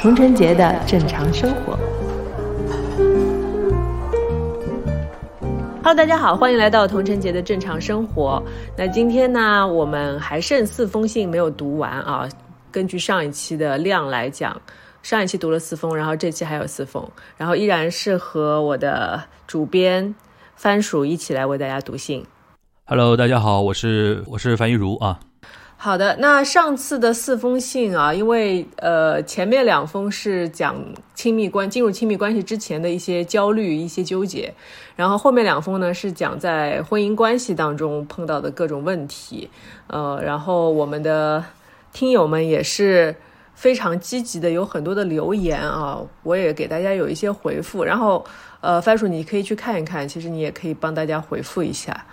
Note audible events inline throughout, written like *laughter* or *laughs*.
童晨杰的正常生活。Hello，大家好，欢迎来到童晨杰的正常生活。那今天呢，我们还剩四封信没有读完啊。根据上一期的量来讲，上一期读了四封，然后这期还有四封，然后依然是和我的主编番薯一起来为大家读信。Hello，大家好，我是我是樊玉茹啊。好的，那上次的四封信啊，因为呃前面两封是讲亲密关进入亲密关系之前的一些焦虑、一些纠结，然后后面两封呢是讲在婚姻关系当中碰到的各种问题，呃，然后我们的听友们也是非常积极的，有很多的留言啊，我也给大家有一些回复，然后呃番薯你可以去看一看，其实你也可以帮大家回复一下。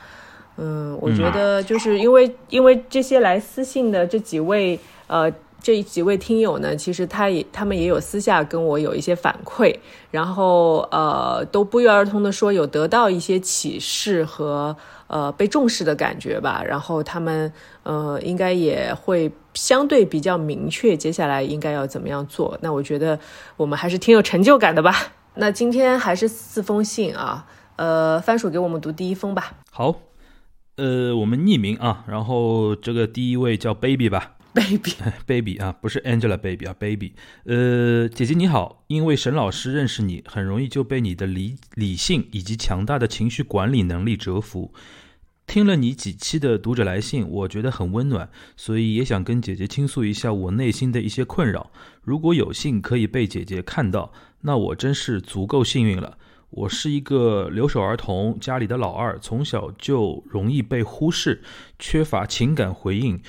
嗯，我觉得就是因为因为这些来私信的这几位呃这几位听友呢，其实他也他们也有私下跟我有一些反馈，然后呃都不约而同的说有得到一些启示和呃被重视的感觉吧，然后他们呃应该也会相对比较明确接下来应该要怎么样做。那我觉得我们还是挺有成就感的吧。*laughs* 那今天还是四封信啊，呃番薯给我们读第一封吧。好。呃，我们匿名啊，然后这个第一位叫 Baby 吧，Baby，Baby *laughs* 啊，不是 Angelababy 啊，Baby。呃，姐姐你好，因为沈老师认识你，很容易就被你的理理性以及强大的情绪管理能力折服。听了你几期的读者来信，我觉得很温暖，所以也想跟姐姐倾诉一下我内心的一些困扰。如果有幸可以被姐姐看到，那我真是足够幸运了。我是一个留守儿童，家里的老二，从小就容易被忽视，缺乏情感回应。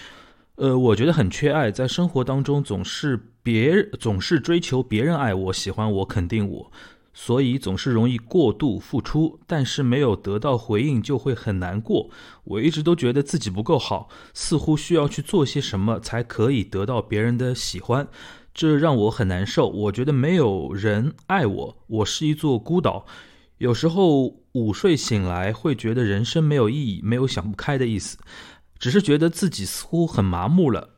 呃，我觉得很缺爱，在生活当中总是别总是追求别人爱我、喜欢我、肯定我，所以总是容易过度付出，但是没有得到回应就会很难过。我一直都觉得自己不够好，似乎需要去做些什么才可以得到别人的喜欢。这让我很难受。我觉得没有人爱我，我是一座孤岛。有时候午睡醒来，会觉得人生没有意义，没有想不开的意思，只是觉得自己似乎很麻木了，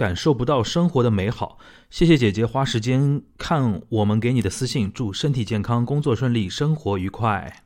感受不到生活的美好。谢谢姐姐花时间看我们给你的私信，祝身体健康，工作顺利，生活愉快。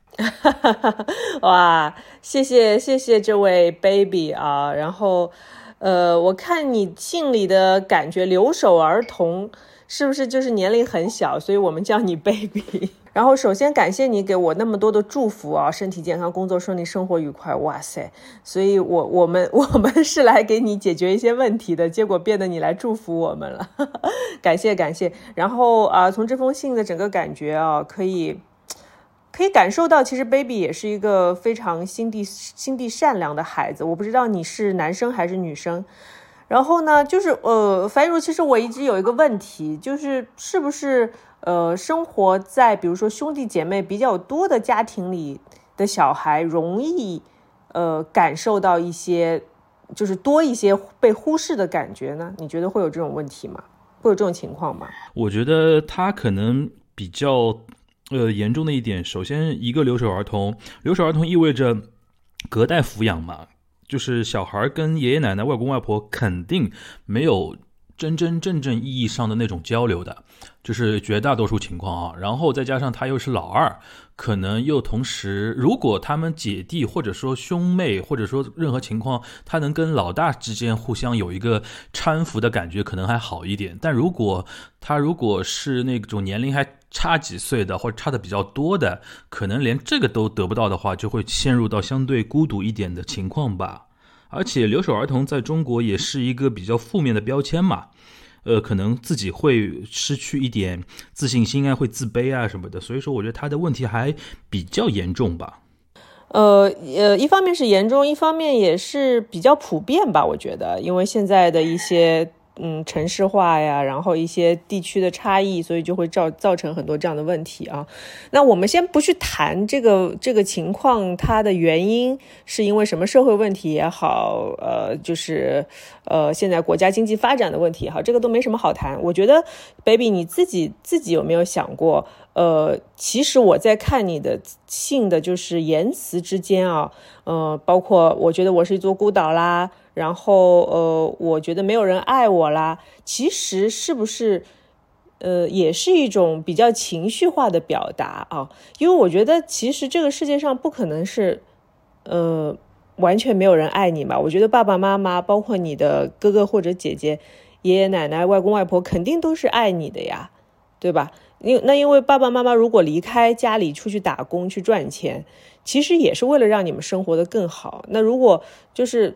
*laughs* 哇，谢谢谢谢这位 baby 啊，然后。呃，我看你信里的感觉，留守儿童是不是就是年龄很小，所以我们叫你 baby。然后首先感谢你给我那么多的祝福啊，*laughs* 身体健康，工作顺利，生活愉快。哇塞，所以我我们 *laughs* 我们是来给你解决一些问题的，结果变得你来祝福我们了，*laughs* 感谢感谢。然后啊，从这封信的整个感觉啊，可以。可以感受到，其实 baby 也是一个非常心地心地善良的孩子。我不知道你是男生还是女生。然后呢，就是呃，樊如，其实我一直有一个问题，就是是不是呃，生活在比如说兄弟姐妹比较多的家庭里的小孩，容易呃感受到一些就是多一些被忽视的感觉呢？你觉得会有这种问题吗？会有这种情况吗？我觉得他可能比较。呃，严重的一点，首先一个留守儿童，留守儿童意味着隔代抚养嘛，就是小孩跟爷爷奶奶、外公外婆肯定没有真真正正意义上的那种交流的，就是绝大多数情况啊。然后再加上他又是老二。可能又同时，如果他们姐弟或者说兄妹，或者说任何情况，他能跟老大之间互相有一个搀扶的感觉，可能还好一点。但如果他如果是那种年龄还差几岁的，或者差的比较多的，可能连这个都得不到的话，就会陷入到相对孤独一点的情况吧。而且留守儿童在中国也是一个比较负面的标签嘛。呃，可能自己会失去一点自信心啊，会自卑啊什么的，所以说我觉得他的问题还比较严重吧。呃呃，一方面是严重，一方面也是比较普遍吧。我觉得，因为现在的一些嗯，城市化呀，然后一些地区的差异，所以就会造造成很多这样的问题啊。那我们先不去谈这个这个情况，它的原因是因为什么社会问题也好，呃，就是呃现在国家经济发展的问题也好，这个都没什么好谈。我觉得，baby 你自己自己有没有想过，呃，其实我在看你的信的，就是言辞之间啊，呃，包括我觉得我是一座孤岛啦。然后，呃，我觉得没有人爱我啦。其实是不是，呃，也是一种比较情绪化的表达啊？因为我觉得，其实这个世界上不可能是，呃，完全没有人爱你嘛。我觉得爸爸妈妈，包括你的哥哥或者姐姐、爷爷奶奶、外公外婆，肯定都是爱你的呀，对吧？因那因为爸爸妈妈如果离开家里出去打工去赚钱，其实也是为了让你们生活的更好。那如果就是。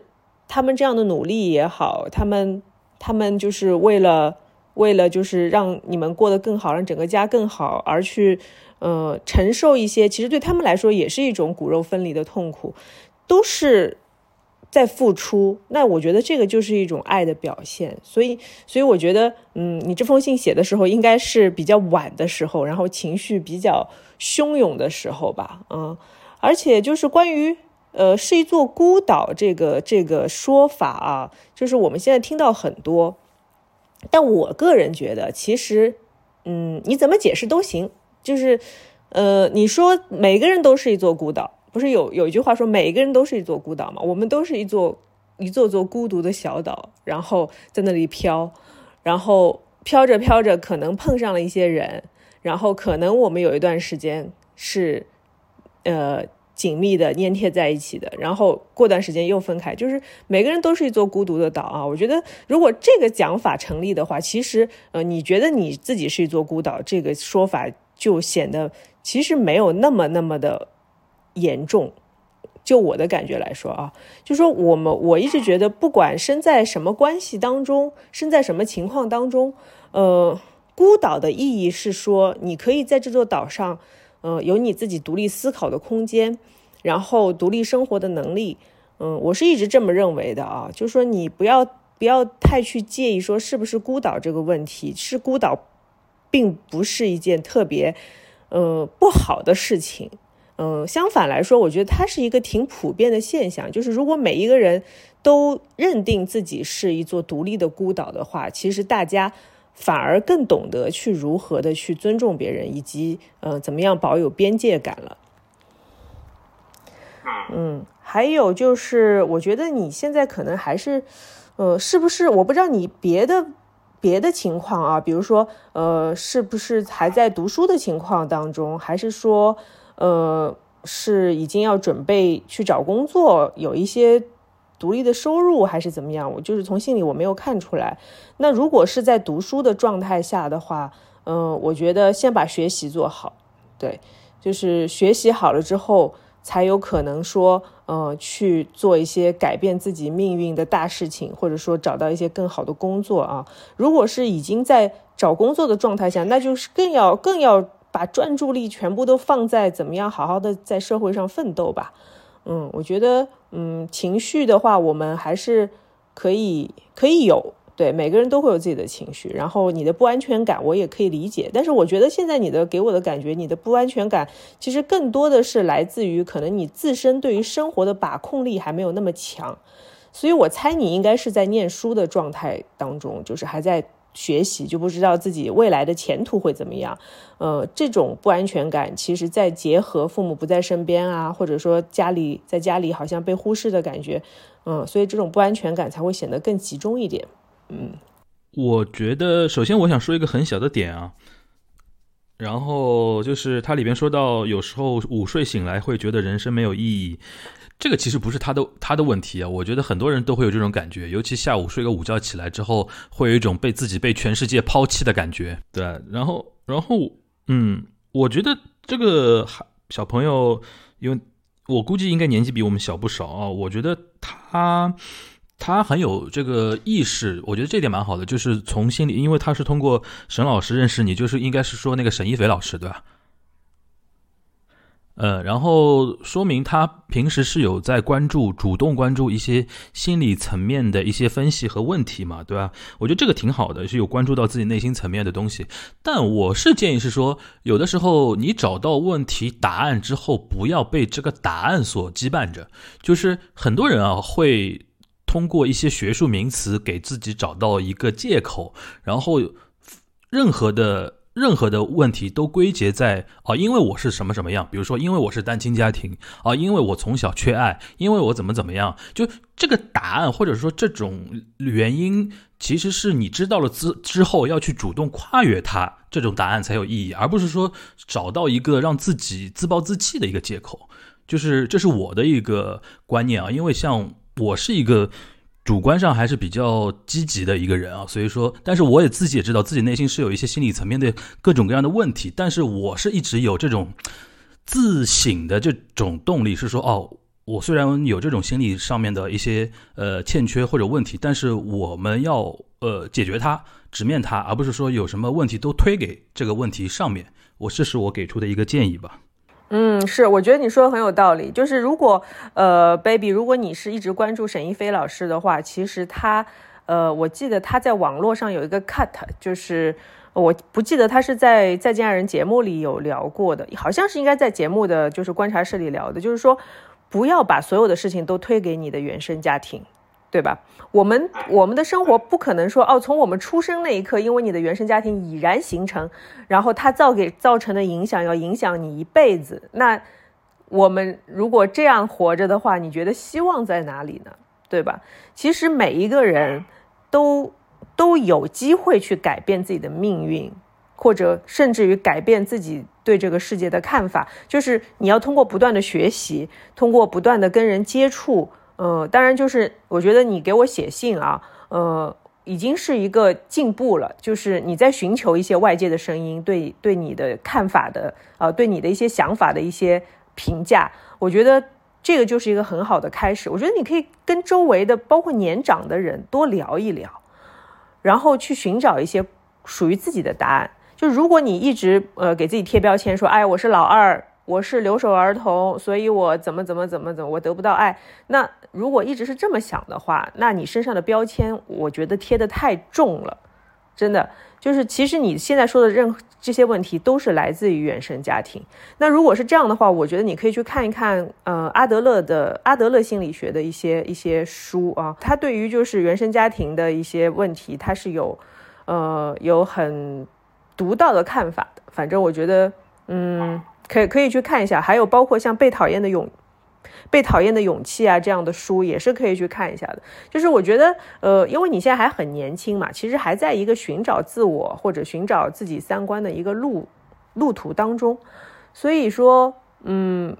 他们这样的努力也好，他们他们就是为了为了就是让你们过得更好，让整个家更好而去，呃，承受一些其实对他们来说也是一种骨肉分离的痛苦，都是在付出。那我觉得这个就是一种爱的表现。所以，所以我觉得，嗯，你这封信写的时候应该是比较晚的时候，然后情绪比较汹涌的时候吧，嗯，而且就是关于。呃，是一座孤岛，这个这个说法啊，就是我们现在听到很多，但我个人觉得，其实，嗯，你怎么解释都行。就是，呃，你说每个人都是一座孤岛，不是有有一句话说每个人都是一座孤岛吗？我们都是一座一座座孤独的小岛，然后在那里飘，然后飘着飘着，可能碰上了一些人，然后可能我们有一段时间是，呃。紧密的粘贴在一起的，然后过段时间又分开，就是每个人都是一座孤独的岛啊！我觉得，如果这个讲法成立的话，其实，呃，你觉得你自己是一座孤岛，这个说法就显得其实没有那么那么的严重。就我的感觉来说啊，就说我们我一直觉得，不管身在什么关系当中，身在什么情况当中，呃，孤岛的意义是说，你可以在这座岛上。嗯，有你自己独立思考的空间，然后独立生活的能力。嗯，我是一直这么认为的啊，就是说你不要不要太去介意说是不是孤岛这个问题，是孤岛，并不是一件特别呃不好的事情。嗯，相反来说，我觉得它是一个挺普遍的现象。就是如果每一个人都认定自己是一座独立的孤岛的话，其实大家。反而更懂得去如何的去尊重别人，以及呃怎么样保有边界感了。嗯，还有就是，我觉得你现在可能还是，呃，是不是？我不知道你别的别的情况啊，比如说，呃，是不是还在读书的情况当中，还是说，呃，是已经要准备去找工作，有一些。独立的收入还是怎么样？我就是从信里我没有看出来。那如果是在读书的状态下的话，嗯，我觉得先把学习做好，对，就是学习好了之后，才有可能说，嗯，去做一些改变自己命运的大事情，或者说找到一些更好的工作啊。如果是已经在找工作的状态下，那就是更要更要把专注力全部都放在怎么样好好的在社会上奋斗吧。嗯，我觉得，嗯，情绪的话，我们还是可以可以有，对，每个人都会有自己的情绪。然后你的不安全感，我也可以理解。但是我觉得现在你的给我的感觉，你的不安全感其实更多的是来自于可能你自身对于生活的把控力还没有那么强。所以我猜你应该是在念书的状态当中，就是还在。学习就不知道自己未来的前途会怎么样，呃，这种不安全感，其实再结合父母不在身边啊，或者说家里在家里好像被忽视的感觉，嗯，所以这种不安全感才会显得更集中一点。嗯，我觉得首先我想说一个很小的点啊，然后就是它里边说到有时候午睡醒来会觉得人生没有意义。这个其实不是他的他的问题啊，我觉得很多人都会有这种感觉，尤其下午睡个午觉起来之后，会有一种被自己被全世界抛弃的感觉。对，然后然后嗯，我觉得这个小朋友，因为我估计应该年纪比我们小不少啊，我觉得他他很有这个意识，我觉得这点蛮好的，就是从心里，因为他是通过沈老师认识你，就是应该是说那个沈一斐老师对吧？呃，然后说明他平时是有在关注、主动关注一些心理层面的一些分析和问题嘛，对吧？我觉得这个挺好的，是有关注到自己内心层面的东西。但我是建议是说，有的时候你找到问题答案之后，不要被这个答案所羁绊着。就是很多人啊，会通过一些学术名词给自己找到一个借口，然后任何的。任何的问题都归结在啊，因为我是什么什么样，比如说因为我是单亲家庭啊，因为我从小缺爱，因为我怎么怎么样，就这个答案或者说这种原因，其实是你知道了之之后要去主动跨越它，这种答案才有意义，而不是说找到一个让自己自暴自弃的一个借口。就是这是我的一个观念啊，因为像我是一个。主观上还是比较积极的一个人啊，所以说，但是我也自己也知道自己内心是有一些心理层面的各种各样的问题，但是我是一直有这种自省的这种动力，是说哦，我虽然有这种心理上面的一些呃欠缺或者问题，但是我们要呃解决它，直面它，而不是说有什么问题都推给这个问题上面。我这是我给出的一个建议吧。嗯，是，我觉得你说的很有道理。就是如果，呃，baby，如果你是一直关注沈一飞老师的话，其实他，呃，我记得他在网络上有一个 cut，就是我不记得他是在再见爱人节目里有聊过的，好像是应该在节目的就是观察室里聊的，就是说不要把所有的事情都推给你的原生家庭。对吧？我们我们的生活不可能说哦，从我们出生那一刻，因为你的原生家庭已然形成，然后它造给造成的影响要影响你一辈子。那我们如果这样活着的话，你觉得希望在哪里呢？对吧？其实每一个人都都有机会去改变自己的命运，或者甚至于改变自己对这个世界的看法。就是你要通过不断的学习，通过不断的跟人接触。呃，当然，就是我觉得你给我写信啊，呃，已经是一个进步了。就是你在寻求一些外界的声音，对对你的看法的，呃，对你的一些想法的一些评价，我觉得这个就是一个很好的开始。我觉得你可以跟周围的，包括年长的人多聊一聊，然后去寻找一些属于自己的答案。就如果你一直呃给自己贴标签，说，哎，我是老二。我是留守儿童，所以我怎么怎么怎么怎么，我得不到爱。那如果一直是这么想的话，那你身上的标签，我觉得贴的太重了，真的就是，其实你现在说的任这些问题都是来自于原生家庭。那如果是这样的话，我觉得你可以去看一看，呃，阿德勒的阿德勒心理学的一些一些书啊，他对于就是原生家庭的一些问题，他是有，呃，有很独到的看法的。反正我觉得，嗯。可以可以去看一下，还有包括像《被讨厌的勇被讨厌的勇气》啊这样的书也是可以去看一下的。就是我觉得，呃，因为你现在还很年轻嘛，其实还在一个寻找自我或者寻找自己三观的一个路路途当中，所以说，嗯，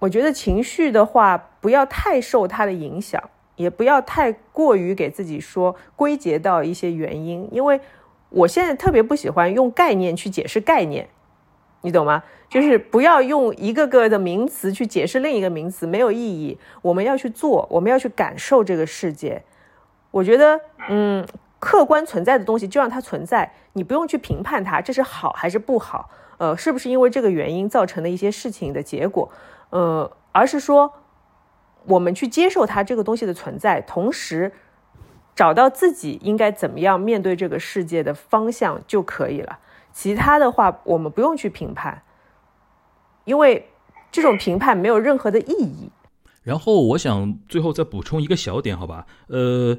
我觉得情绪的话不要太受它的影响，也不要太过于给自己说归结到一些原因，因为我现在特别不喜欢用概念去解释概念。你懂吗？就是不要用一个个的名词去解释另一个名词，没有意义。我们要去做，我们要去感受这个世界。我觉得，嗯，客观存在的东西就让它存在，你不用去评判它，这是好还是不好，呃，是不是因为这个原因造成的一些事情的结果，呃，而是说我们去接受它这个东西的存在，同时找到自己应该怎么样面对这个世界的方向就可以了。其他的话，我们不用去评判，因为这种评判没有任何的意义。然后，我想最后再补充一个小点，好吧？呃，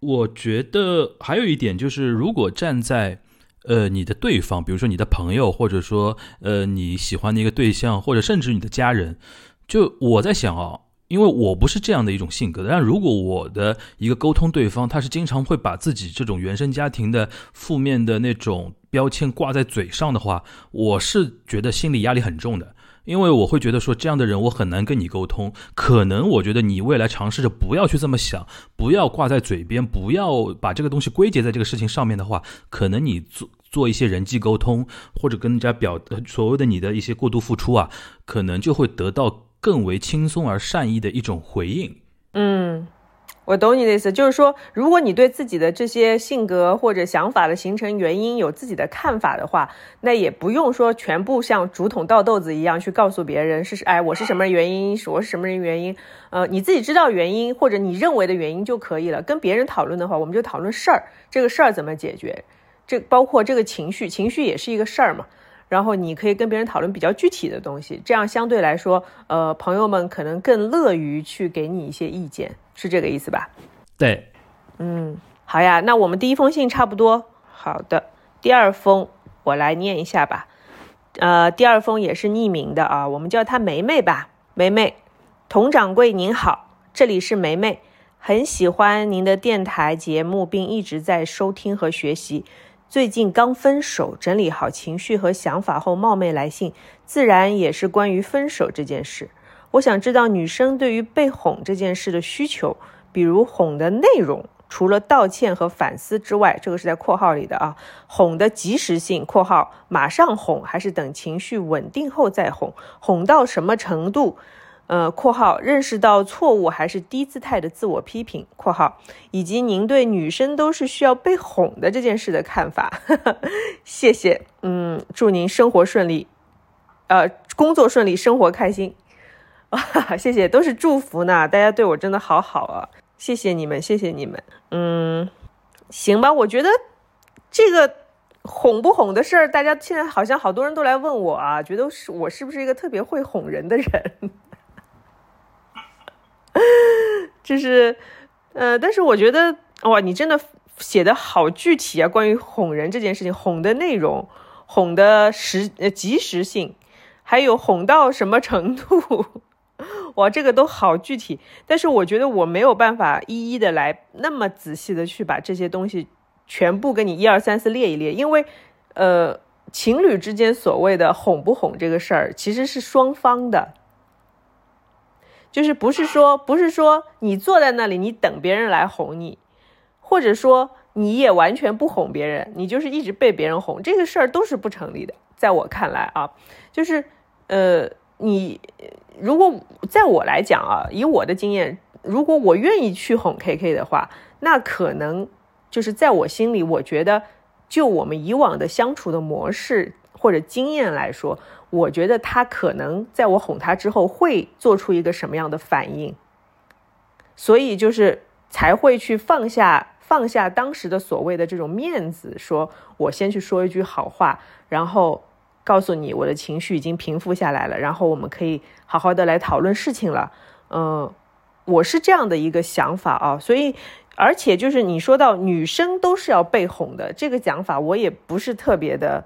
我觉得还有一点就是，如果站在呃你的对方，比如说你的朋友，或者说呃你喜欢的一个对象，或者甚至你的家人，就我在想啊。因为我不是这样的一种性格，但如果我的一个沟通对方，他是经常会把自己这种原生家庭的负面的那种标签挂在嘴上的话，我是觉得心理压力很重的。因为我会觉得说这样的人我很难跟你沟通。可能我觉得你未来尝试着不要去这么想，不要挂在嘴边，不要把这个东西归结在这个事情上面的话，可能你做做一些人际沟通或者跟人家表所谓的你的一些过度付出啊，可能就会得到。更为轻松而善意的一种回应。嗯，我懂你的意思，就是说，如果你对自己的这些性格或者想法的形成原因有自己的看法的话，那也不用说全部像竹筒倒豆子一样去告诉别人是哎我是什么原因，我是什么人原因，呃，你自己知道原因或者你认为的原因就可以了。跟别人讨论的话，我们就讨论事儿，这个事儿怎么解决，这包括这个情绪，情绪也是一个事儿嘛。然后你可以跟别人讨论比较具体的东西，这样相对来说，呃，朋友们可能更乐于去给你一些意见。是这个意思吧？对，嗯，好呀，那我们第一封信差不多，好的，第二封我来念一下吧。呃，第二封也是匿名的啊，我们叫她梅梅吧。梅梅，佟掌柜您好，这里是梅梅，很喜欢您的电台节目，并一直在收听和学习。最近刚分手，整理好情绪和想法后冒昧来信，自然也是关于分手这件事。我想知道女生对于被哄这件事的需求，比如哄的内容，除了道歉和反思之外，这个是在括号里的啊。哄的及时性（括号马上哄还是等情绪稳定后再哄），哄到什么程度？呃（括号认识到错误还是低姿态的自我批评）（括号以及您对女生都是需要被哄的这件事的看法。*laughs* 谢谢，嗯，祝您生活顺利，呃，工作顺利，生活开心。*laughs* 谢谢，都是祝福呢。大家对我真的好好啊，谢谢你们，谢谢你们。嗯，行吧，我觉得这个哄不哄的事儿，大家现在好像好多人都来问我啊，觉得是我是不是一个特别会哄人的人？就是，呃，但是我觉得哇，你真的写的好具体啊，关于哄人这件事情，哄的内容，哄的时呃及时性，还有哄到什么程度？*laughs* 哇，这个都好具体，但是我觉得我没有办法一一的来那么仔细的去把这些东西全部跟你一二三四列一列，因为，呃，情侣之间所谓的哄不哄这个事儿，其实是双方的，就是不是说不是说你坐在那里你等别人来哄你，或者说你也完全不哄别人，你就是一直被别人哄，这个事儿都是不成立的，在我看来啊，就是，呃。你如果在我来讲啊，以我的经验，如果我愿意去哄 K K 的话，那可能就是在我心里，我觉得就我们以往的相处的模式或者经验来说，我觉得他可能在我哄他之后会做出一个什么样的反应，所以就是才会去放下放下当时的所谓的这种面子，说我先去说一句好话，然后。告诉你，我的情绪已经平复下来了，然后我们可以好好的来讨论事情了。嗯，我是这样的一个想法啊，所以，而且就是你说到女生都是要被哄的这个讲法，我也不是特别的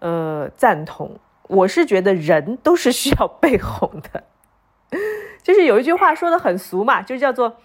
呃赞同。我是觉得人都是需要被哄的，*laughs* 就是有一句话说的很俗嘛，就叫做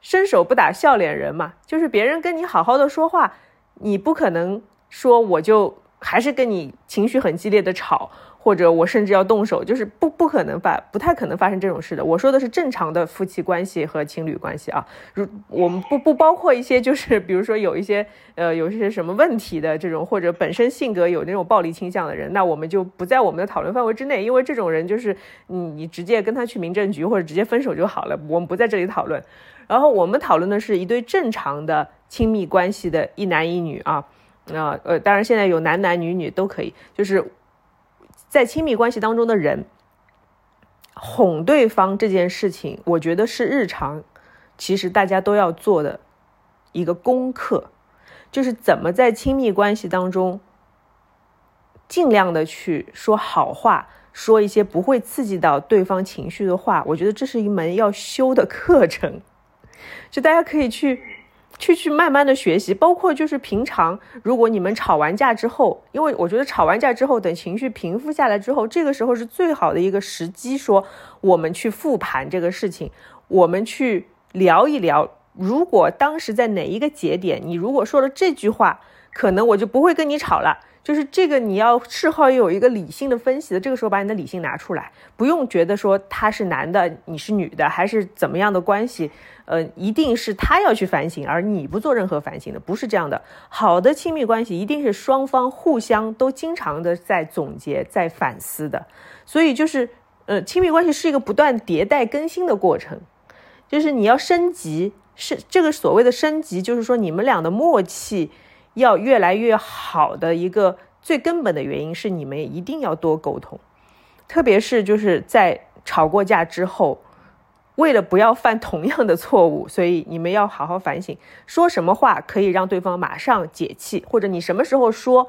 伸手不打笑脸人嘛，就是别人跟你好好的说话，你不可能说我就。还是跟你情绪很激烈的吵，或者我甚至要动手，就是不不可能发，不太可能发生这种事的。我说的是正常的夫妻关系和情侣关系啊，如我们不不包括一些就是比如说有一些呃有一些什么问题的这种，或者本身性格有那种暴力倾向的人，那我们就不在我们的讨论范围之内，因为这种人就是你你直接跟他去民政局或者直接分手就好了，我们不在这里讨论。然后我们讨论的是一对正常的亲密关系的一男一女啊。啊，呃，当然现在有男男女女都可以，就是在亲密关系当中的人哄对方这件事情，我觉得是日常，其实大家都要做的一个功课，就是怎么在亲密关系当中尽量的去说好话，说一些不会刺激到对方情绪的话。我觉得这是一门要修的课程，就大家可以去。去去慢慢的学习，包括就是平常，如果你们吵完架之后，因为我觉得吵完架之后，等情绪平复下来之后，这个时候是最好的一个时机，说我们去复盘这个事情，我们去聊一聊，如果当时在哪一个节点，你如果说了这句话，可能我就不会跟你吵了。就是这个，你要事后有一个理性的分析的。这个时候把你的理性拿出来，不用觉得说他是男的，你是女的，还是怎么样的关系，呃，一定是他要去反省，而你不做任何反省的，不是这样的。好的亲密关系一定是双方互相都经常的在总结、在反思的。所以就是，呃，亲密关系是一个不断迭代更新的过程，就是你要升级。是这个所谓的升级，就是说你们俩的默契要越来越好的一个最根本的原因是你们一定要多沟通，特别是就是在吵过架之后，为了不要犯同样的错误，所以你们要好好反省，说什么话可以让对方马上解气，或者你什么时候说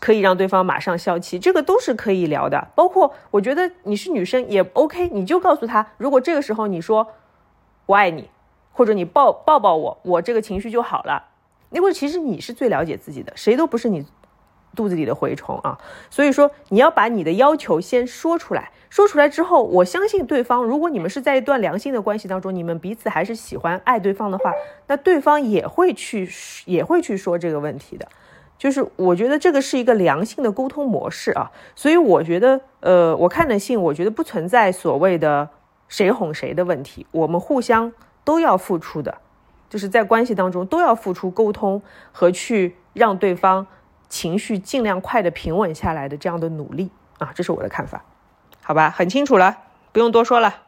可以让对方马上消气，这个都是可以聊的。包括我觉得你是女生也 OK，你就告诉他，如果这个时候你说我爱你。或者你抱抱抱我，我这个情绪就好了。因为其实你是最了解自己的，谁都不是你肚子里的蛔虫啊。所以说你要把你的要求先说出来，说出来之后，我相信对方。如果你们是在一段良性的关系当中，你们彼此还是喜欢爱对方的话，那对方也会去也会去说这个问题的。就是我觉得这个是一个良性的沟通模式啊。所以我觉得，呃，我看的信，我觉得不存在所谓的谁哄谁的问题，我们互相。都要付出的，就是在关系当中都要付出沟通和去让对方情绪尽量快的平稳下来的这样的努力啊，这是我的看法，好吧，很清楚了，不用多说了。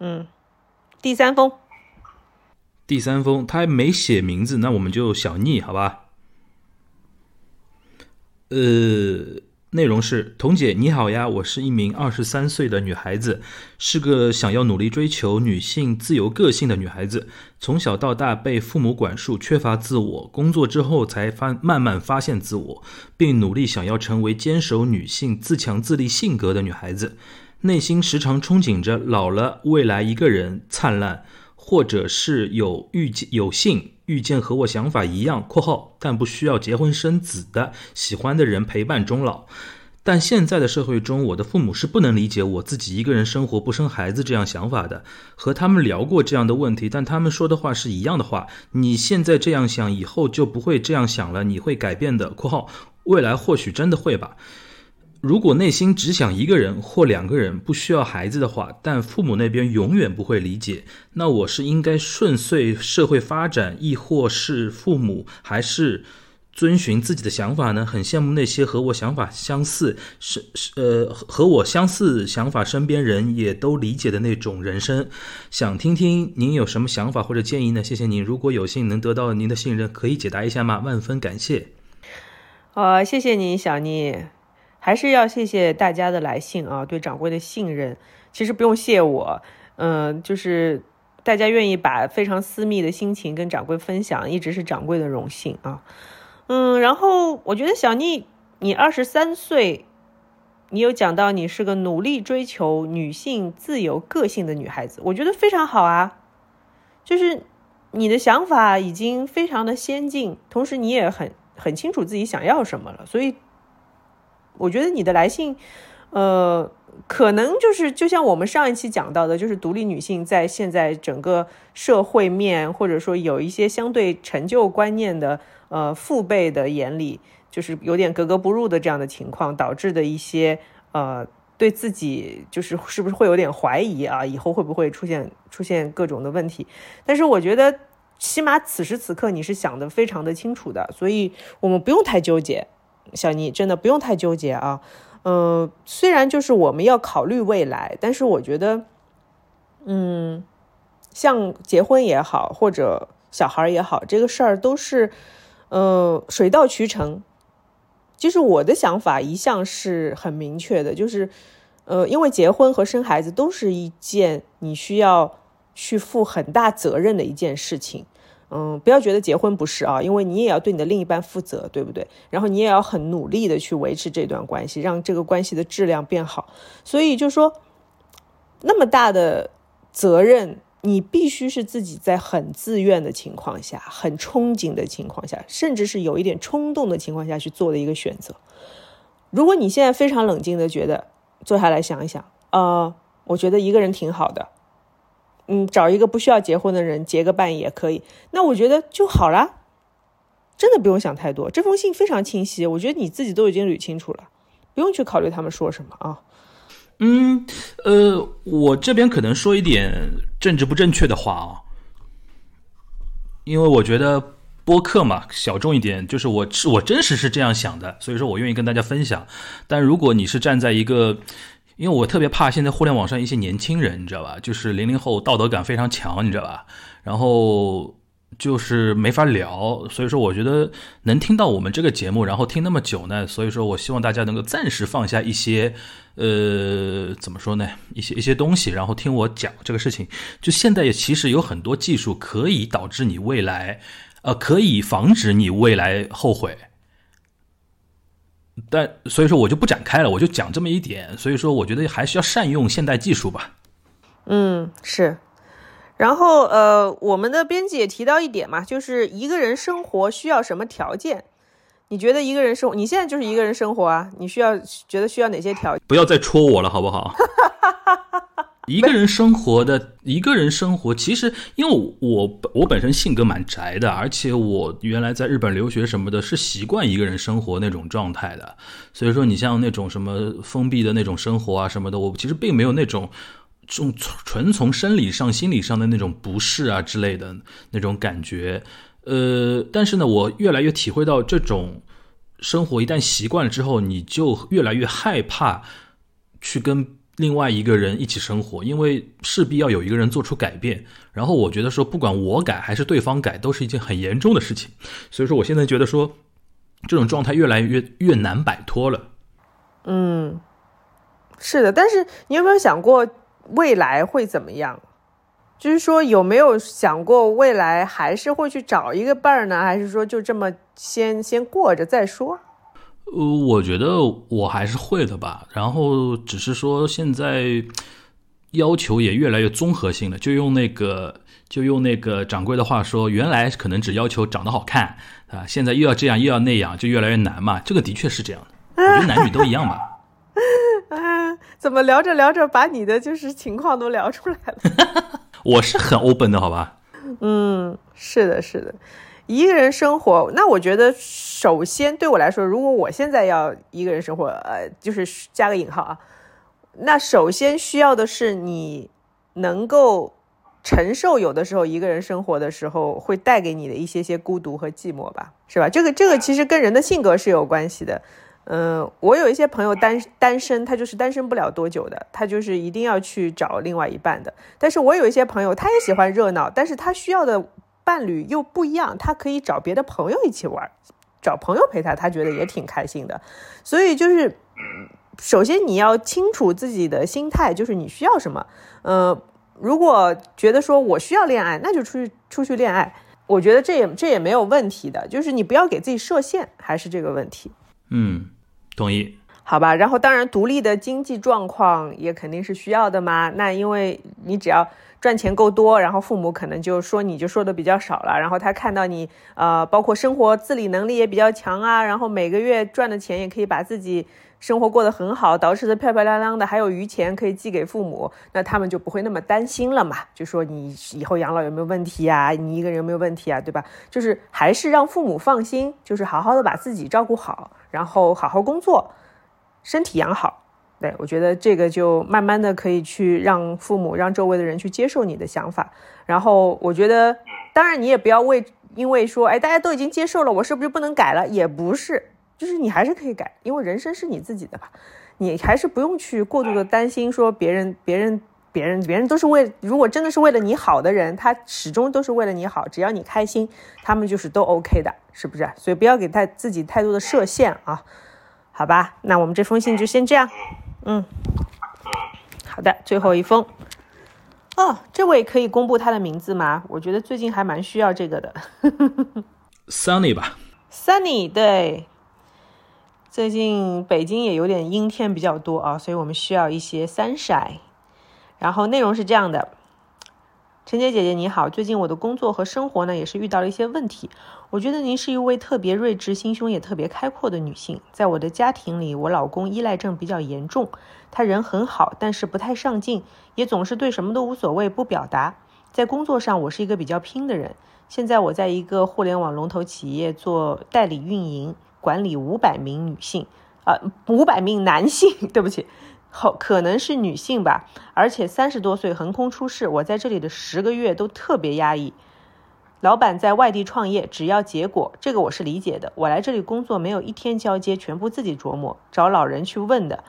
嗯，第三封，第三封他还没写名字，那我们就小逆，好吧？呃。内容是：童姐你好呀，我是一名二十三岁的女孩子，是个想要努力追求女性自由个性的女孩子。从小到大被父母管束，缺乏自我，工作之后才发慢慢发现自我，并努力想要成为坚守女性自强自立性格的女孩子。内心时常憧憬着老了未来一个人灿烂，或者是有遇见有幸。遇见和我想法一样（括号但不需要结婚生子的喜欢的人陪伴终老），但现在的社会中，我的父母是不能理解我自己一个人生活不生孩子这样想法的。和他们聊过这样的问题，但他们说的话是一样的话：你现在这样想，以后就不会这样想了，你会改变的（括号未来或许真的会吧）。如果内心只想一个人或两个人，不需要孩子的话，但父母那边永远不会理解，那我是应该顺遂社会发展，亦或是父母还是遵循自己的想法呢？很羡慕那些和我想法相似，是是呃和我相似想法，身边人也都理解的那种人生。想听听您有什么想法或者建议呢？谢谢您。如果有幸能得到您的信任，可以解答一下吗？万分感谢。呃，谢谢你，小妮。还是要谢谢大家的来信啊，对掌柜的信任。其实不用谢我，嗯，就是大家愿意把非常私密的心情跟掌柜分享，一直是掌柜的荣幸啊。嗯，然后我觉得小妮，你二十三岁，你有讲到你是个努力追求女性自由个性的女孩子，我觉得非常好啊。就是你的想法已经非常的先进，同时你也很很清楚自己想要什么了，所以。我觉得你的来信，呃，可能就是就像我们上一期讲到的，就是独立女性在现在整个社会面，或者说有一些相对陈旧观念的呃父辈的眼里，就是有点格格不入的这样的情况，导致的一些呃对自己就是是不是会有点怀疑啊，以后会不会出现出现各种的问题？但是我觉得起码此时此刻你是想的非常的清楚的，所以我们不用太纠结。小妮真的不用太纠结啊，嗯，虽然就是我们要考虑未来，但是我觉得，嗯，像结婚也好，或者小孩也好，这个事儿都是，呃，水到渠成。其实我的想法一向是很明确的，就是，呃，因为结婚和生孩子都是一件你需要去负很大责任的一件事情。嗯，不要觉得结婚不是啊，因为你也要对你的另一半负责，对不对？然后你也要很努力的去维持这段关系，让这个关系的质量变好。所以就说，那么大的责任，你必须是自己在很自愿的情况下、很憧憬的情况下，甚至是有一点冲动的情况下去做的一个选择。如果你现在非常冷静的觉得，坐下来想一想，呃，我觉得一个人挺好的。嗯，找一个不需要结婚的人结个伴也可以，那我觉得就好了，真的不用想太多。这封信非常清晰，我觉得你自己都已经捋清楚了，不用去考虑他们说什么啊。嗯，呃，我这边可能说一点政治不正确的话啊，因为我觉得播客嘛，小众一点，就是我是我真实是这样想的，所以说我愿意跟大家分享。但如果你是站在一个因为我特别怕现在互联网上一些年轻人，你知道吧？就是零零后道德感非常强，你知道吧？然后就是没法聊，所以说我觉得能听到我们这个节目，然后听那么久呢，所以说我希望大家能够暂时放下一些，呃，怎么说呢？一些一些东西，然后听我讲这个事情。就现在也其实有很多技术可以导致你未来，呃，可以防止你未来后悔。但所以说，我就不展开了，我就讲这么一点。所以说，我觉得还是要善用现代技术吧。嗯，是。然后呃，我们的编辑也提到一点嘛，就是一个人生活需要什么条件？你觉得一个人生活，你现在就是一个人生活啊？你需要觉得需要哪些条件？不要再戳我了，好不好？一个人生活的一个人生活，其实因为我我本身性格蛮宅的，而且我原来在日本留学什么的，是习惯一个人生活那种状态的。所以说，你像那种什么封闭的那种生活啊什么的，我其实并没有那种从纯从生理上、心理上的那种不适啊之类的那种感觉。呃，但是呢，我越来越体会到，这种生活一旦习惯了之后，你就越来越害怕去跟。另外一个人一起生活，因为势必要有一个人做出改变。然后我觉得说，不管我改还是对方改，都是一件很严重的事情。所以说，我现在觉得说，这种状态越来越越难摆脱了。嗯，是的。但是你有没有想过未来会怎么样？就是说，有没有想过未来还是会去找一个伴儿呢？还是说就这么先先过着再说？呃，我觉得我还是会的吧，然后只是说现在要求也越来越综合性了，就用那个就用那个掌柜的话说，原来可能只要求长得好看啊，现在又要这样又要那样，就越来越难嘛。这个的确是这样的，我觉得男女都一样吧。*laughs* 啊，怎么聊着聊着把你的就是情况都聊出来了？*laughs* 我是很 open 的，好吧？嗯，是的，是的。一个人生活，那我觉得首先对我来说，如果我现在要一个人生活，呃，就是加个引号啊，那首先需要的是你能够承受有的时候一个人生活的时候会带给你的一些些孤独和寂寞吧，是吧？这个这个其实跟人的性格是有关系的。嗯，我有一些朋友单单身，他就是单身不了多久的，他就是一定要去找另外一半的。但是我有一些朋友，他也喜欢热闹，但是他需要的。伴侣又不一样，他可以找别的朋友一起玩，找朋友陪他，他觉得也挺开心的。所以就是，首先你要清楚自己的心态，就是你需要什么。呃，如果觉得说我需要恋爱，那就出去出去恋爱，我觉得这也这也没有问题的。就是你不要给自己设限，还是这个问题。嗯，同意。好吧，然后当然独立的经济状况也肯定是需要的嘛。那因为你只要。赚钱够多，然后父母可能就说你就说的比较少了，然后他看到你呃，包括生活自理能力也比较强啊，然后每个月赚的钱也可以把自己生活过得很好，捯饬的漂漂亮亮的，还有余钱可以寄给父母，那他们就不会那么担心了嘛，就说你以后养老有没有问题啊，你一个人有没有问题啊，对吧？就是还是让父母放心，就是好好的把自己照顾好，然后好好工作，身体养好。对，我觉得这个就慢慢的可以去让父母、让周围的人去接受你的想法。然后我觉得，当然你也不要为因为说，哎，大家都已经接受了，我是不是就不能改了？也不是，就是你还是可以改，因为人生是你自己的吧。你还是不用去过度的担心说别人、别人、别人、别人都是为，如果真的是为了你好的人，他始终都是为了你好，只要你开心，他们就是都 OK 的，是不是？所以不要给他自己太多的设限啊，好吧？那我们这封信就先这样。嗯，好的，最后一封。哦，这位可以公布他的名字吗？我觉得最近还蛮需要这个的。Sunny 吧，Sunny 对。最近北京也有点阴天比较多啊，所以我们需要一些 sunshine。然后内容是这样的。陈杰姐姐你好，最近我的工作和生活呢也是遇到了一些问题。我觉得您是一位特别睿智、心胸也特别开阔的女性。在我的家庭里，我老公依赖症比较严重，他人很好，但是不太上进，也总是对什么都无所谓，不表达。在工作上，我是一个比较拼的人。现在我在一个互联网龙头企业做代理运营，管理五百名女性，啊，五百名男性，*laughs* 对不起。好，可能是女性吧，而且三十多岁横空出世。我在这里的十个月都特别压抑。老板在外地创业，只要结果，这个我是理解的。我来这里工作没有一天交接，全部自己琢磨，找老人去问的。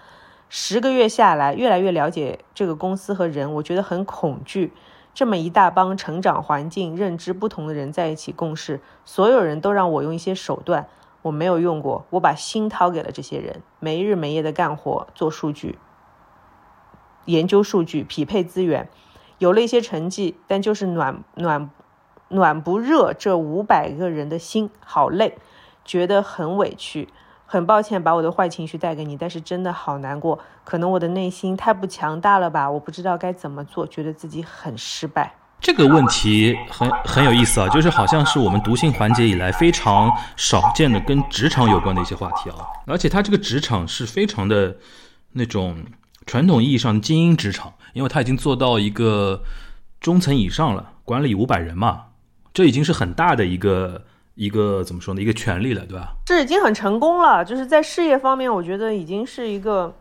十个月下来，越来越了解这个公司和人，我觉得很恐惧。这么一大帮成长环境、认知不同的人在一起共事，所有人都让我用一些手段，我没有用过。我把心掏给了这些人，没日没夜的干活，做数据，研究数据，匹配资源，有了一些成绩，但就是暖暖暖不热这五百个人的心，好累，觉得很委屈。很抱歉把我的坏情绪带给你，但是真的好难过。可能我的内心太不强大了吧，我不知道该怎么做，觉得自己很失败。这个问题很很有意思啊，就是好像是我们读信环节以来非常少见的跟职场有关的一些话题啊。而且他这个职场是非常的那种传统意义上的精英职场，因为他已经做到一个中层以上了，管理五百人嘛，这已经是很大的一个。一个怎么说呢？一个权利了，对吧？这已经很成功了，就是在事业方面，我觉得已经是一个，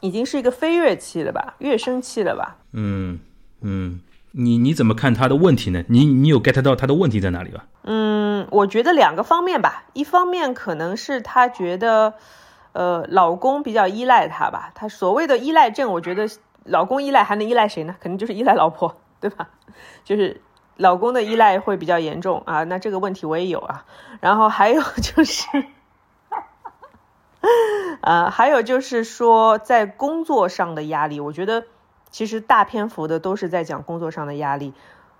已经是一个飞跃期了吧，跃升期了吧？嗯嗯，你你怎么看他的问题呢？你你有 get 到他的问题在哪里吧？嗯，我觉得两个方面吧，一方面可能是他觉得，呃，老公比较依赖他吧，他所谓的依赖症，我觉得老公依赖还能依赖谁呢？肯定就是依赖老婆，对吧？*laughs* 就是。老公的依赖会比较严重啊，那这个问题我也有啊。然后还有就是，*laughs* 呃，还有就是说在工作上的压力，我觉得其实大篇幅的都是在讲工作上的压力，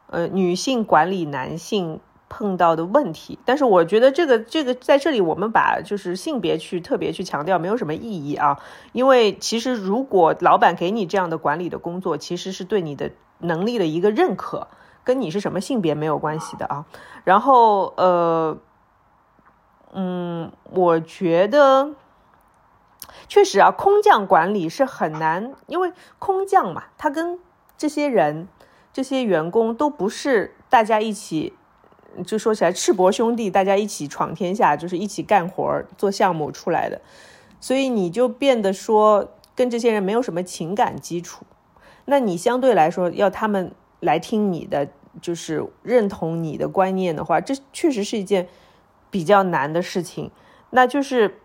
呃，女性管理男性碰到的问题。但是我觉得这个这个在这里我们把就是性别去特别去强调没有什么意义啊，因为其实如果老板给你这样的管理的工作，其实是对你的能力的一个认可。跟你是什么性别没有关系的啊，然后呃，嗯，我觉得确实啊，空降管理是很难，因为空降嘛，他跟这些人、这些员工都不是大家一起，就说起来赤膊兄弟，大家一起闯天下，就是一起干活做项目出来的，所以你就变得说跟这些人没有什么情感基础，那你相对来说要他们。来听你的，就是认同你的观念的话，这确实是一件比较难的事情。那就是，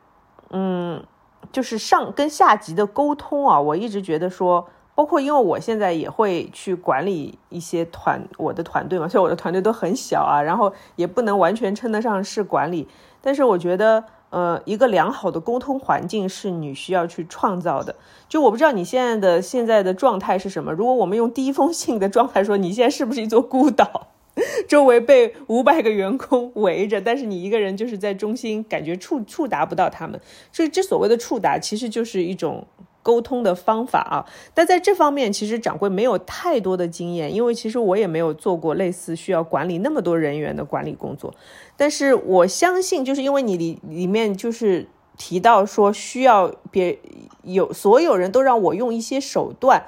嗯，就是上跟下级的沟通啊，我一直觉得说，包括因为我现在也会去管理一些团，我的团队嘛，*laughs* 所以我的团队都很小啊，然后也不能完全称得上是管理，但是我觉得。呃，一个良好的沟通环境是你需要去创造的。就我不知道你现在的现在的状态是什么。如果我们用第一封信的状态说，你现在是不是一座孤岛，*laughs* 周围被五百个员工围着，但是你一个人就是在中心，感觉触触达不到他们。所以这所谓的触达，其实就是一种。沟通的方法啊，但在这方面其实掌柜没有太多的经验，因为其实我也没有做过类似需要管理那么多人员的管理工作。但是我相信，就是因为你里里面就是提到说需要别有所有人都让我用一些手段，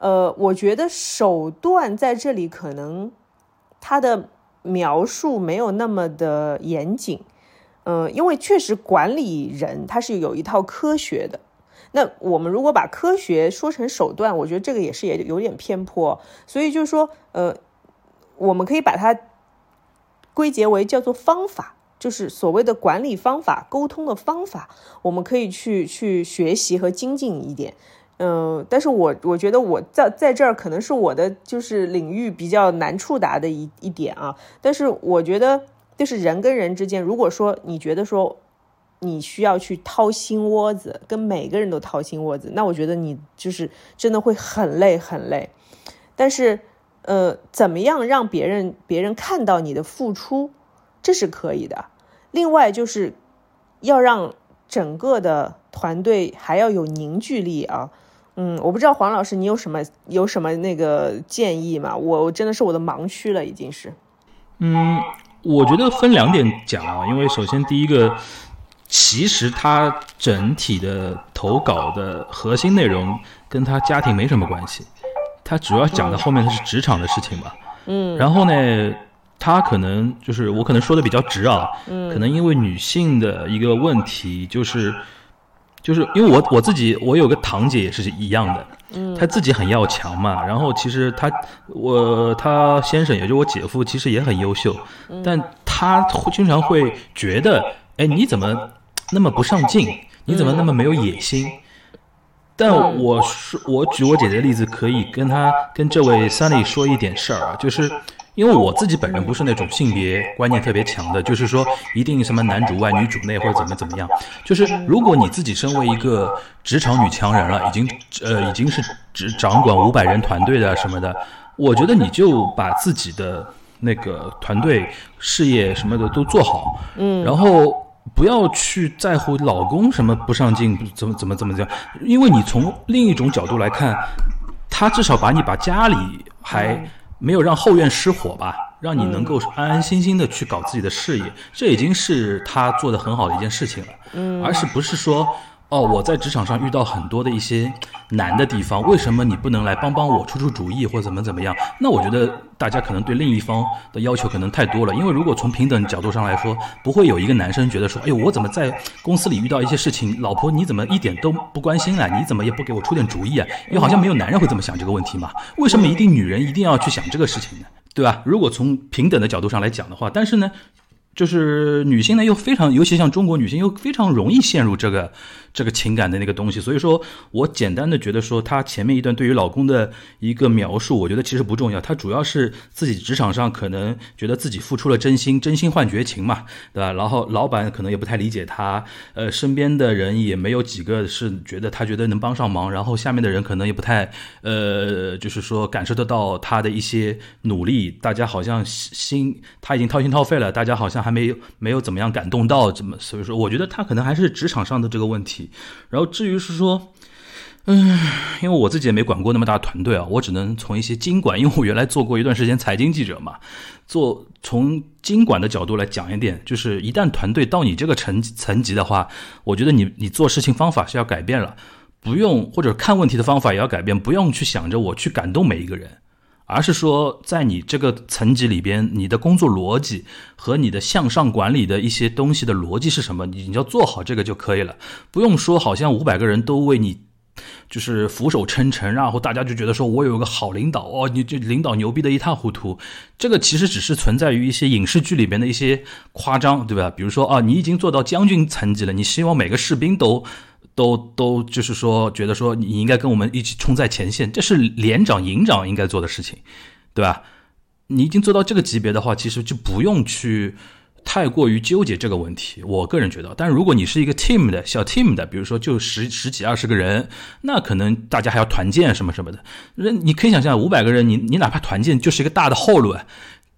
呃，我觉得手段在这里可能它的描述没有那么的严谨，嗯，因为确实管理人他是有一套科学的。那我们如果把科学说成手段，我觉得这个也是也有点偏颇。所以就是说，呃，我们可以把它归结为叫做方法，就是所谓的管理方法、沟通的方法，我们可以去去学习和精进一点。嗯，但是我我觉得我在在这儿可能是我的就是领域比较难触达的一一点啊。但是我觉得，就是人跟人之间，如果说你觉得说。你需要去掏心窝子，跟每个人都掏心窝子，那我觉得你就是真的会很累很累。但是，呃，怎么样让别人别人看到你的付出，这是可以的。另外就是要让整个的团队还要有凝聚力啊。嗯，我不知道黄老师你有什么有什么那个建议吗？我真的是我的盲区了，已经是。嗯，我觉得分两点讲啊，因为首先第一个。其实他整体的投稿的核心内容跟他家庭没什么关系，他主要讲的后面的是职场的事情吧。嗯，然后呢，他可能就是我可能说的比较直啊，嗯，可能因为女性的一个问题，就是就是因为我我自己我有个堂姐也是一样的，嗯，她自己很要强嘛，然后其实她我她先生也就我姐夫其实也很优秀，但他经常会觉得，哎，你怎么？那么不上进，你怎么那么没有野心？但我说，我举我姐姐的例子，可以跟她跟这位 Sunny 说一点事儿啊，就是因为我自己本人不是那种性别观念特别强的，就是说一定什么男主外女主内或者怎么怎么样，就是如果你自己身为一个职场女强人了，已经呃已经是只掌管五百人团队的什么的，我觉得你就把自己的那个团队事业什么的都做好，嗯，然后。不要去在乎老公什么不上进，怎么怎么怎么样，因为你从另一种角度来看，他至少把你把家里还没有让后院失火吧，让你能够安安心心的去搞自己的事业，这已经是他做的很好的一件事情了，嗯，而是不是说。哦，我在职场上遇到很多的一些难的地方，为什么你不能来帮帮我出出主意或怎么怎么样？那我觉得大家可能对另一方的要求可能太多了，因为如果从平等角度上来说，不会有一个男生觉得说，哎呦，我怎么在公司里遇到一些事情，老婆你怎么一点都不关心啊？你怎么也不给我出点主意啊？因为好像没有男人会这么想这个问题嘛？为什么一定女人一定要去想这个事情呢？对吧？如果从平等的角度上来讲的话，但是呢？就是女性呢，又非常，尤其像中国女性，又非常容易陷入这个这个情感的那个东西。所以说我简单的觉得说，她前面一段对于老公的一个描述，我觉得其实不重要。她主要是自己职场上可能觉得自己付出了真心，真心换绝情嘛，对吧？然后老板可能也不太理解她，呃，身边的人也没有几个是觉得她觉得能帮上忙，然后下面的人可能也不太，呃，就是说感受得到她的一些努力。大家好像心，她已经掏心掏肺了，大家好像。还没有没有怎么样感动到，怎么所以说，我觉得他可能还是职场上的这个问题。然后至于是说，嗯，因为我自己也没管过那么大团队啊，我只能从一些经管，因为我原来做过一段时间财经记者嘛，做从经管的角度来讲一点，就是一旦团队到你这个层层级的话，我觉得你你做事情方法是要改变了，不用或者看问题的方法也要改变，不用去想着我去感动每一个人。而是说，在你这个层级里边，你的工作逻辑和你的向上管理的一些东西的逻辑是什么？你你要做好这个就可以了，不用说好像五百个人都为你就是俯首称臣，然后大家就觉得说我有个好领导哦，你就领导牛逼的一塌糊涂。这个其实只是存在于一些影视剧里边的一些夸张，对吧？比如说啊，你已经做到将军层级了，你希望每个士兵都。都都就是说，觉得说你应该跟我们一起冲在前线，这是连长、营长应该做的事情，对吧？你已经做到这个级别的话，其实就不用去太过于纠结这个问题。我个人觉得，但如果你是一个 team 的小 team 的，比如说就十十几二十个人，那可能大家还要团建什么什么的。那你可以想象，五百个人，你你哪怕团建就是一个大的后轮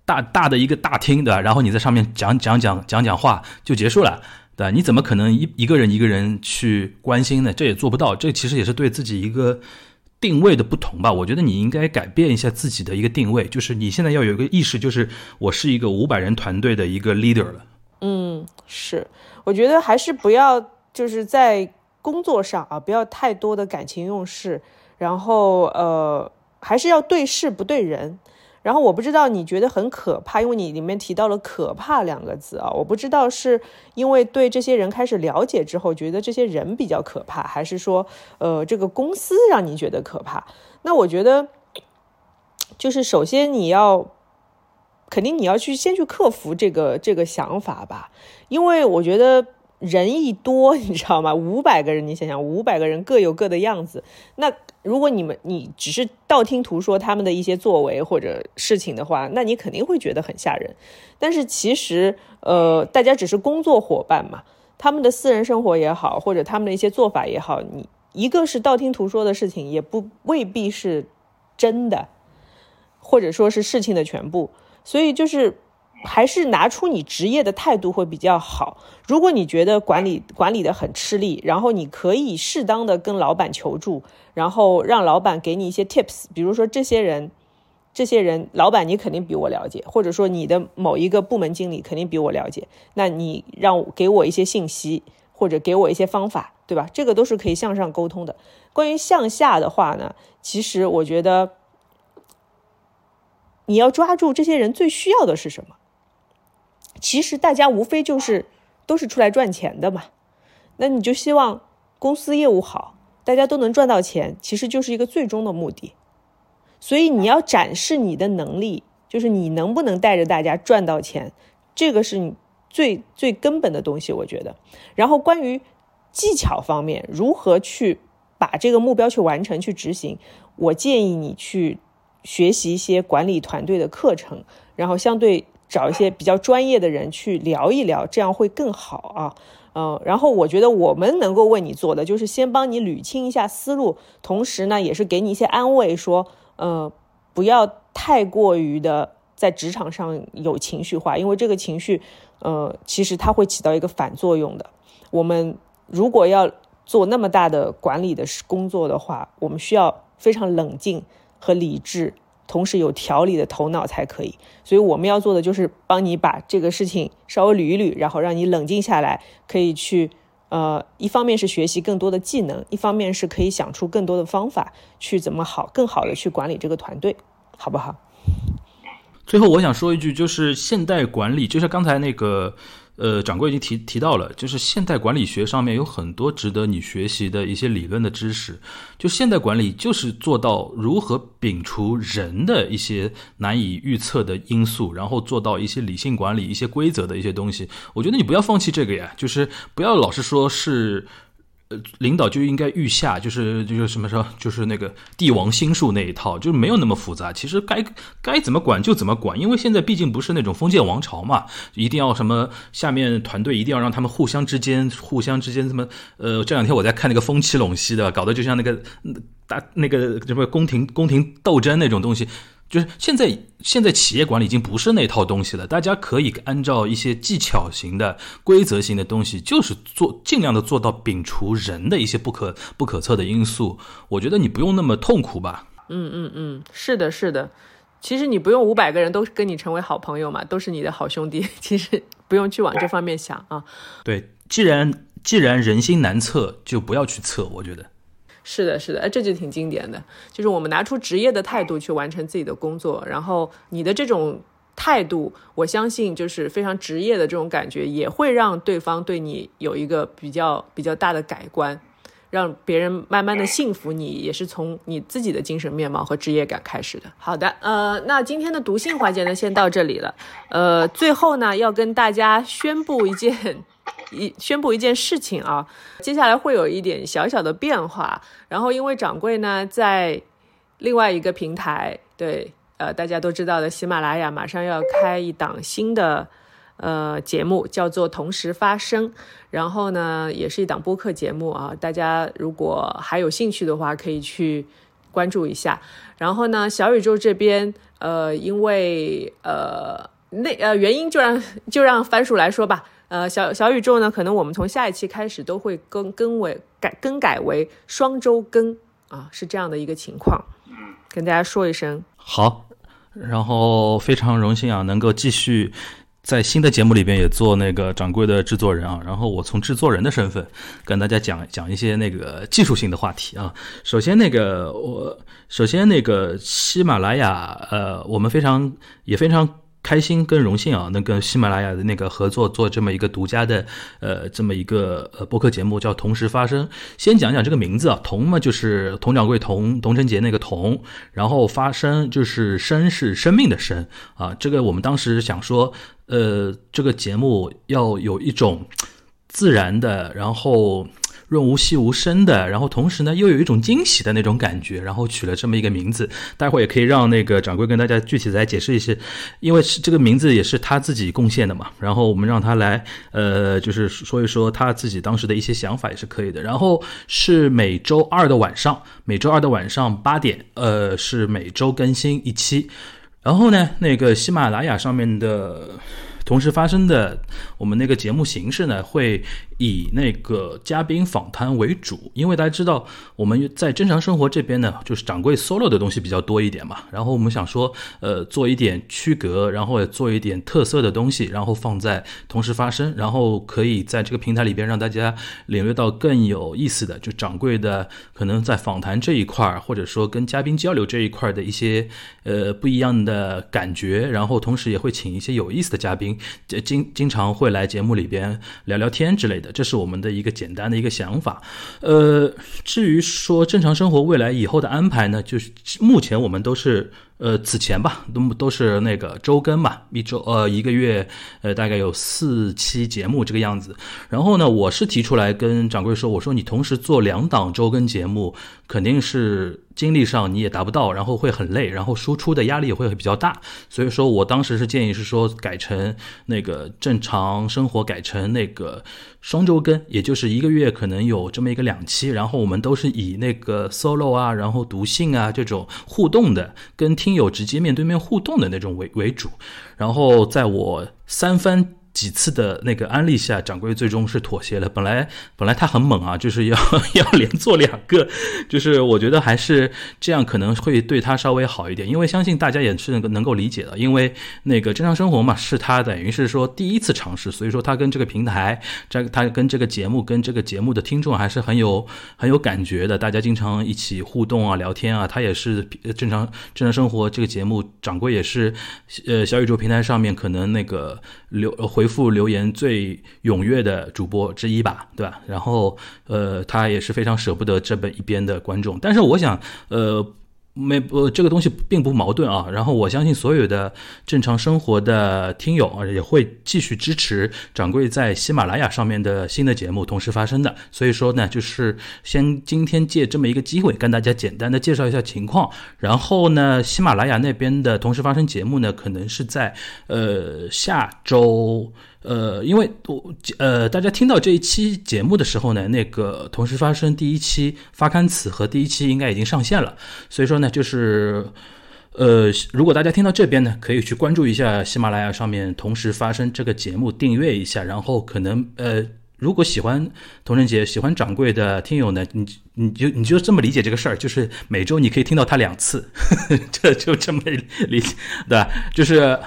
大大的一个大厅，对吧？然后你在上面讲讲讲讲讲话就结束了。对，你怎么可能一一个人一个人去关心呢？这也做不到。这其实也是对自己一个定位的不同吧。我觉得你应该改变一下自己的一个定位，就是你现在要有一个意识，就是我是一个五百人团队的一个 leader 了。嗯，是，我觉得还是不要就是在工作上啊，不要太多的感情用事，然后呃，还是要对事不对人。然后我不知道你觉得很可怕，因为你里面提到了“可怕”两个字啊，我不知道是因为对这些人开始了解之后，觉得这些人比较可怕，还是说，呃，这个公司让你觉得可怕？那我觉得，就是首先你要，肯定你要去先去克服这个这个想法吧，因为我觉得。人一多，*laughs* 你知道吗？五百个人，你想想，五百个人各有各的样子。那如果你们你只是道听途说他们的一些作为或者事情的话，那你肯定会觉得很吓人。但是其实，呃，大家只是工作伙伴嘛，他们的私人生活也好，或者他们的一些做法也好，你一个是道听途说的事情，也不未必是真的，或者说是事情的全部。所以就是。还是拿出你职业的态度会比较好。如果你觉得管理管理的很吃力，然后你可以适当的跟老板求助，然后让老板给你一些 tips。比如说这些人，这些人，老板你肯定比我了解，或者说你的某一个部门经理肯定比我了解，那你让给我一些信息，或者给我一些方法，对吧？这个都是可以向上沟通的。关于向下的话呢，其实我觉得你要抓住这些人最需要的是什么。其实大家无非就是都是出来赚钱的嘛，那你就希望公司业务好，大家都能赚到钱，其实就是一个最终的目的。所以你要展示你的能力，就是你能不能带着大家赚到钱，这个是你最最根本的东西，我觉得。然后关于技巧方面，如何去。把这个目标去完成、去执行，我建议你去学习一些管理团队的课程，然后相对找一些比较专业的人去聊一聊，这样会更好啊。嗯，然后我觉得我们能够为你做的，就是先帮你捋清一下思路，同时呢，也是给你一些安慰，说，呃，不要太过于的在职场上有情绪化，因为这个情绪，呃，其实它会起到一个反作用的。我们如果要做那么大的管理的工作的话，我们需要非常冷静和理智。同时有条理的头脑才可以，所以我们要做的就是帮你把这个事情稍微捋一捋，然后让你冷静下来，可以去呃，一方面是学习更多的技能，一方面是可以想出更多的方法去怎么好更好的去管理这个团队，好不好？最后我想说一句，就是现代管理，就是刚才那个。呃，掌柜已经提提到了，就是现代管理学上面有很多值得你学习的一些理论的知识。就现代管理就是做到如何摒除人的一些难以预测的因素，然后做到一些理性管理、一些规则的一些东西。我觉得你不要放弃这个呀，就是不要老是说是。呃，领导就应该御下，就是就是什么说，就是那个帝王心术那一套，就是没有那么复杂。其实该该怎么管就怎么管，因为现在毕竟不是那种封建王朝嘛，一定要什么下面团队一定要让他们互相之间互相之间什么呃，这两天我在看那个风起陇西的，搞得就像那个大那个什么宫廷宫廷斗争那种东西。就是现在，现在企业管理已经不是那套东西了。大家可以按照一些技巧型的、规则型的东西，就是做尽量的做到摒除人的一些不可不可测的因素。我觉得你不用那么痛苦吧？嗯嗯嗯，是的，是的。其实你不用五百个人都跟你成为好朋友嘛，都是你的好兄弟。*laughs* 其实不用去往这方面想啊。对，既然既然人心难测，就不要去测。我觉得。是的，是的，哎，这就挺经典的，就是我们拿出职业的态度去完成自己的工作，然后你的这种态度，我相信就是非常职业的这种感觉，也会让对方对你有一个比较比较大的改观，让别人慢慢的信服你，也是从你自己的精神面貌和职业感开始的。好的，呃，那今天的读信环节呢，先到这里了，呃，最后呢，要跟大家宣布一件。一宣布一件事情啊，接下来会有一点小小的变化。然后，因为掌柜呢在另外一个平台，对，呃，大家都知道的喜马拉雅马上要开一档新的呃节目，叫做《同时发生》。然后呢，也是一档播客节目啊，大家如果还有兴趣的话，可以去关注一下。然后呢，小宇宙这边，呃，因为呃那呃原因，就让就让番薯来说吧。呃，小小宇宙呢，可能我们从下一期开始都会更更为改更改为双周更啊，是这样的一个情况。嗯，跟大家说一声好，然后非常荣幸啊，能够继续在新的节目里边也做那个掌柜的制作人啊。然后我从制作人的身份跟大家讲讲一些那个技术性的话题啊。首先那个我首先那个喜马拉雅呃，我们非常也非常。开心跟荣幸啊，能跟喜马拉雅的那个合作做这么一个独家的呃这么一个呃播客节目，叫同时发生。先讲讲这个名字啊，同嘛就是佟掌柜佟佟晨杰那个同，然后发生就是生是生命的生啊。这个我们当时想说，呃，这个节目要有一种自然的，然后。润无细无声的，然后同时呢又有一种惊喜的那种感觉，然后取了这么一个名字。待会儿也可以让那个掌柜跟大家具体来解释一些，因为是这个名字也是他自己贡献的嘛。然后我们让他来，呃，就是说一说他自己当时的一些想法也是可以的。然后是每周二的晚上，每周二的晚上八点，呃，是每周更新一期。然后呢，那个喜马拉雅上面的。同时发生的，我们那个节目形式呢，会以那个嘉宾访谈为主，因为大家知道我们在正常生活这边呢，就是掌柜 solo 的东西比较多一点嘛。然后我们想说，呃，做一点区隔，然后也做一点特色的东西，然后放在同时发生，然后可以在这个平台里边让大家领略到更有意思的，就掌柜的可能在访谈这一块儿，或者说跟嘉宾交流这一块的一些呃不一样的感觉，然后同时也会请一些有意思的嘉宾。经经常会来节目里边聊聊天之类的，这是我们的一个简单的一个想法。呃，至于说正常生活未来以后的安排呢，就是目前我们都是呃，此前吧，都都是那个周更嘛，一周呃一个月呃大概有四期节目这个样子。然后呢，我是提出来跟掌柜说，我说你同时做两档周更节目，肯定是。精力上你也达不到，然后会很累，然后输出的压力也会比较大，所以说我当时是建议是说改成那个正常生活，改成那个双周更，也就是一个月可能有这么一个两期，然后我们都是以那个 solo 啊，然后读信啊这种互动的，跟听友直接面对面互动的那种为为主，然后在我三番。几次的那个安利下，掌柜最终是妥协了。本来本来他很猛啊，就是要 *laughs* 要连做两个，就是我觉得还是这样可能会对他稍微好一点，因为相信大家也是能够理解的。因为那个正常生活嘛，是他等于是说第一次尝试，所以说他跟这个平台，这他跟这个节目，跟这个节目的听众还是很有很有感觉的。大家经常一起互动啊，聊天啊，他也是正常正常生活这个节目，掌柜也是呃小宇宙平台上面可能那个留回。复留言最踊跃的主播之一吧，对吧？然后，呃，他也是非常舍不得这本一边的观众，但是我想，呃。没不，这个东西并不矛盾啊。然后我相信所有的正常生活的听友啊，也会继续支持掌柜在喜马拉雅上面的新的节目同时发生的。所以说呢，就是先今天借这么一个机会跟大家简单的介绍一下情况。然后呢，喜马拉雅那边的同时发生节目呢，可能是在呃下周。呃，因为我呃，大家听到这一期节目的时候呢，那个同时发生第一期发刊词和第一期应该已经上线了，所以说呢，就是呃，如果大家听到这边呢，可以去关注一下喜马拉雅上面同时发生这个节目，订阅一下，然后可能呃，如果喜欢童晨杰、喜欢掌柜的听友呢，你你就你就这么理解这个事儿，就是每周你可以听到他两次，*laughs* 这就这么理解，对吧？就是。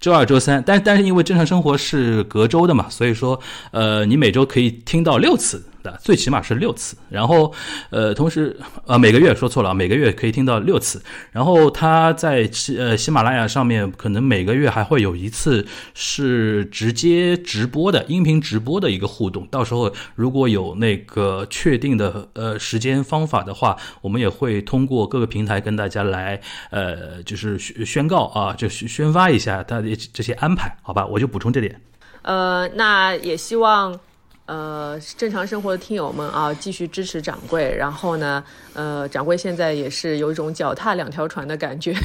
周二、周三，但但是因为正常生活是隔周的嘛，所以说，呃，你每周可以听到六次。的最起码是六次，然后，呃，同时，呃，每个月说错了，每个月可以听到六次。然后他在喜呃喜马拉雅上面，可能每个月还会有一次是直接直播的音频直播的一个互动。到时候如果有那个确定的呃时间方法的话，我们也会通过各个平台跟大家来呃就是宣宣告啊，就宣发一下他的这些安排，好吧？我就补充这点。呃，那也希望。呃，正常生活的听友们啊，继续支持掌柜。然后呢，呃，掌柜现在也是有一种脚踏两条船的感觉。*laughs*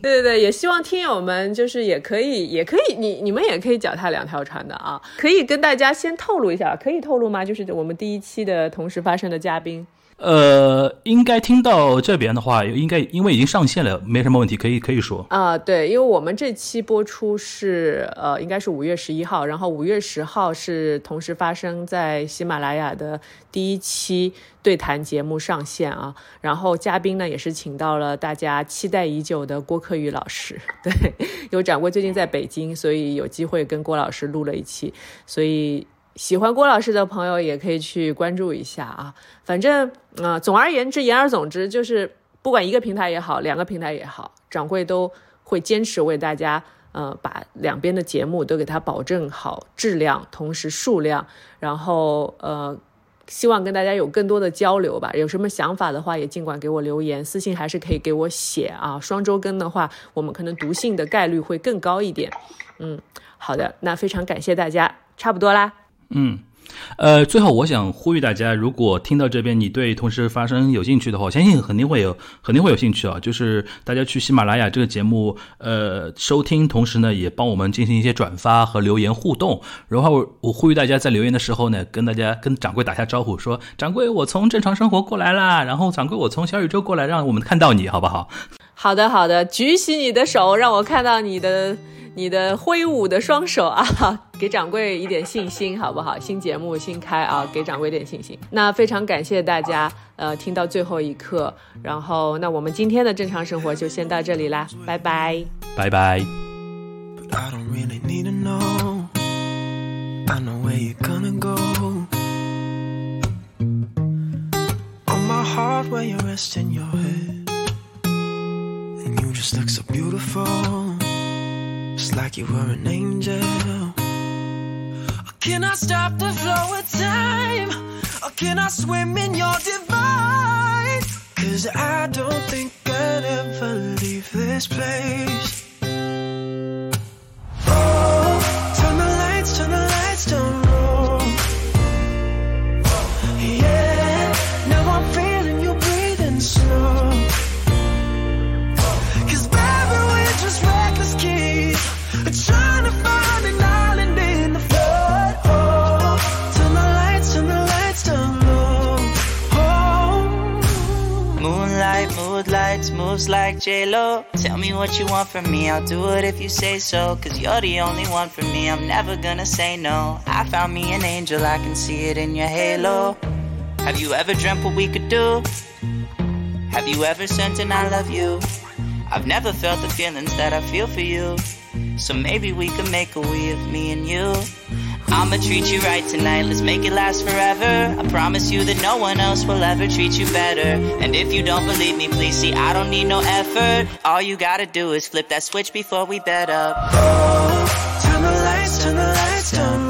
对对对，也希望听友们就是也可以，也可以，你你们也可以脚踏两条船的啊。可以跟大家先透露一下，可以透露吗？就是我们第一期的同时发生的嘉宾。呃，应该听到这边的话，应该因为已经上线了，没什么问题，可以可以说啊。对，因为我们这期播出是呃，应该是五月十一号，然后五月十号是同时发生在喜马拉雅的第一期对谈节目上线啊。然后嘉宾呢也是请到了大家期待已久的郭克宇老师。*laughs* 对，因为掌柜最近在北京，所以有机会跟郭老师录了一期，所以。喜欢郭老师的朋友也可以去关注一下啊，反正啊，总而言之，言而总之，就是不管一个平台也好，两个平台也好，掌柜都会坚持为大家，呃，把两边的节目都给它保证好质量，同时数量，然后呃，希望跟大家有更多的交流吧。有什么想法的话，也尽管给我留言，私信还是可以给我写啊。双周更的话，我们可能读信的概率会更高一点。嗯，好的，那非常感谢大家，差不多啦。嗯，呃，最后我想呼吁大家，如果听到这边你对同时发生有兴趣的话，我相信肯定会有，肯定会有兴趣啊。就是大家去喜马拉雅这个节目，呃，收听，同时呢，也帮我们进行一些转发和留言互动。然后我呼吁大家在留言的时候呢，跟大家跟掌柜打下招呼，说掌柜我从正常生活过来啦，然后掌柜我从小宇宙过来，让我们看到你好不好？好的，好的，举起你的手，让我看到你的。你的挥舞的双手啊，*laughs* 给掌柜一点信心，好不好？新节目新开啊，给掌柜点信心。那非常感谢大家，呃，听到最后一刻。然后，那我们今天的正常生活就先到这里啦，拜拜，拜拜。Just look so beautiful. It's like you were an angel. Or can I stop the flow of time? Or can I swim in your divine? Cause I don't think I'd ever leave this place. Like J-Lo. Tell me what you want from me, I'll do it if you say so. Cause you're the only one for me, I'm never gonna say no. I found me an angel, I can see it in your halo. Have you ever dreamt what we could do? Have you ever sent an I love you? I've never felt the feelings that I feel for you. So maybe we could make a we of me and you. I'ma treat you right tonight, let's make it last forever. I promise you that no one else will ever treat you better. And if you don't believe me, please see, I don't need no effort. All you gotta do is flip that switch before we bed up. Oh, turn the lights, turn the lights down